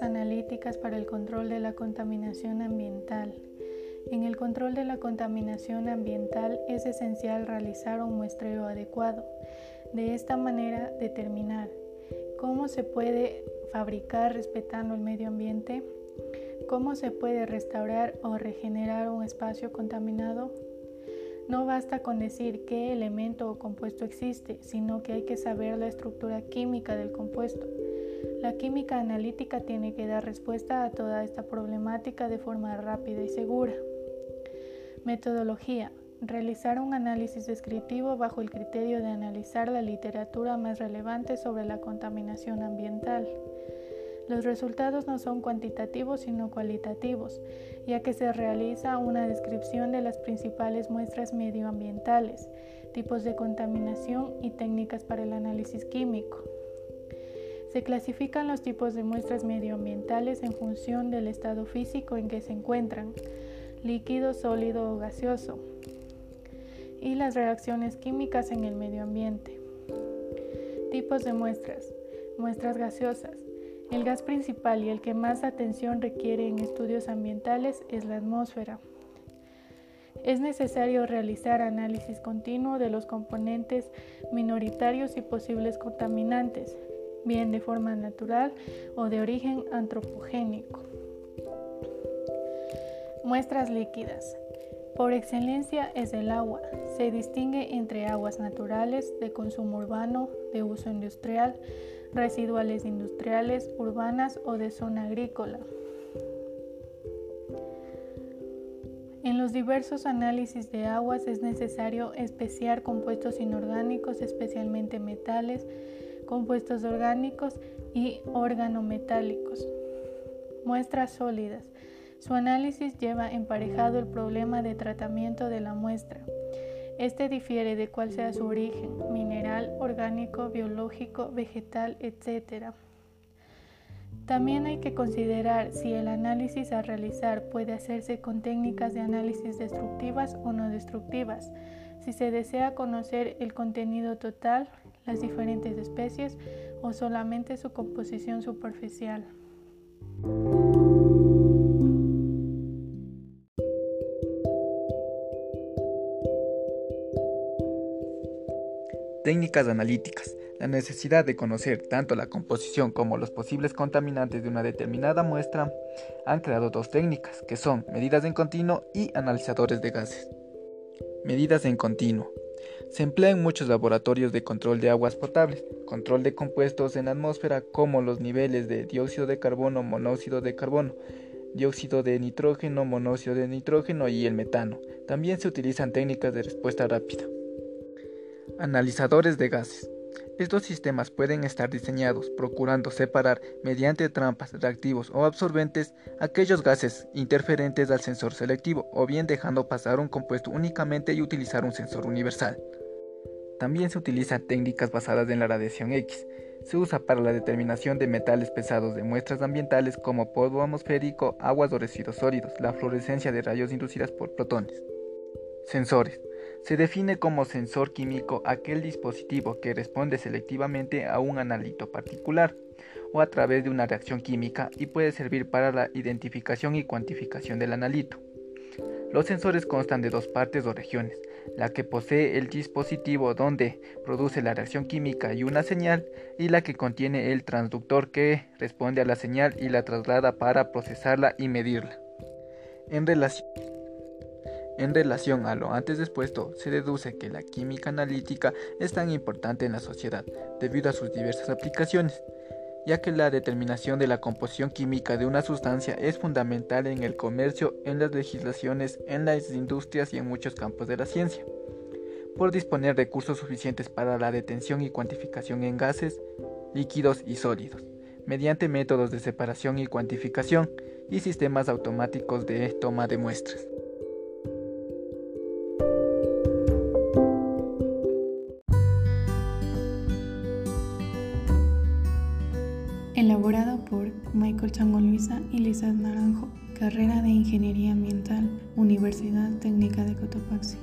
Analíticas para el control de la contaminación ambiental. En el control de la contaminación ambiental es esencial realizar un muestreo adecuado. De esta manera determinar cómo se puede fabricar respetando el medio ambiente, cómo se puede restaurar o regenerar un espacio contaminado. No basta con decir qué elemento o compuesto existe, sino que hay que saber la estructura química del compuesto. La química analítica tiene que dar respuesta a toda esta problemática de forma rápida y segura. Metodología. Realizar un análisis descriptivo bajo el criterio de analizar la literatura más relevante sobre la contaminación ambiental. Los resultados no son cuantitativos sino cualitativos, ya que se realiza una descripción de las principales muestras medioambientales, tipos de contaminación y técnicas para el análisis químico. Se clasifican los tipos de muestras medioambientales en función del estado físico en que se encuentran, líquido, sólido o gaseoso, y las reacciones químicas en el medio ambiente. Tipos de muestras. Muestras gaseosas. El gas principal y el que más atención requiere en estudios ambientales es la atmósfera. Es necesario realizar análisis continuo de los componentes minoritarios y posibles contaminantes, bien de forma natural o de origen antropogénico. Muestras líquidas. Por excelencia es el agua. Se distingue entre aguas naturales, de consumo urbano, de uso industrial, residuales industriales, urbanas o de zona agrícola. En los diversos análisis de aguas es necesario especiar compuestos inorgánicos, especialmente metales, compuestos orgánicos y organometálicos. Muestras sólidas. Su análisis lleva emparejado el problema de tratamiento de la muestra. Este difiere de cuál sea su origen, mineral, orgánico, biológico, vegetal, etc. También hay que considerar si el análisis a realizar puede hacerse con técnicas de análisis destructivas o no destructivas, si se desea conocer el contenido total, las diferentes especies o solamente su composición superficial. Técnicas analíticas. La necesidad de conocer tanto la composición como los posibles contaminantes de una determinada muestra han creado dos técnicas, que son medidas en continuo y analizadores de gases. Medidas en continuo. Se emplea en muchos laboratorios de control de aguas potables, control de compuestos en la atmósfera como los niveles de dióxido de carbono, monóxido de carbono, dióxido de nitrógeno, monóxido de nitrógeno y el metano. También se utilizan técnicas de respuesta rápida. Analizadores de gases. Estos sistemas pueden estar diseñados procurando separar mediante trampas, reactivos o absorbentes aquellos gases interferentes al sensor selectivo o bien dejando pasar un compuesto únicamente y utilizar un sensor universal. También se utilizan técnicas basadas en la radiación X. Se usa para la determinación de metales pesados de muestras ambientales como polvo atmosférico, aguas o residuos sólidos, la fluorescencia de rayos inducidas por protones. Sensores. Se define como sensor químico aquel dispositivo que responde selectivamente a un analito particular o a través de una reacción química y puede servir para la identificación y cuantificación del analito. Los sensores constan de dos partes o regiones, la que posee el dispositivo donde produce la reacción química y una señal, y la que contiene el transductor que responde a la señal y la traslada para procesarla y medirla. En relación a lo antes expuesto, se deduce que la química analítica es tan importante en la sociedad debido a sus diversas aplicaciones, ya que la determinación de la composición química de una sustancia es fundamental en el comercio, en las legislaciones, en las industrias y en muchos campos de la ciencia. Por disponer recursos suficientes para la detención y cuantificación en gases, líquidos y sólidos, mediante métodos de separación y cuantificación y sistemas automáticos de toma de muestras. Elaborado por Michael Chango Luisa y Lisa Naranjo, carrera de Ingeniería Ambiental, Universidad Técnica de Cotopaxi.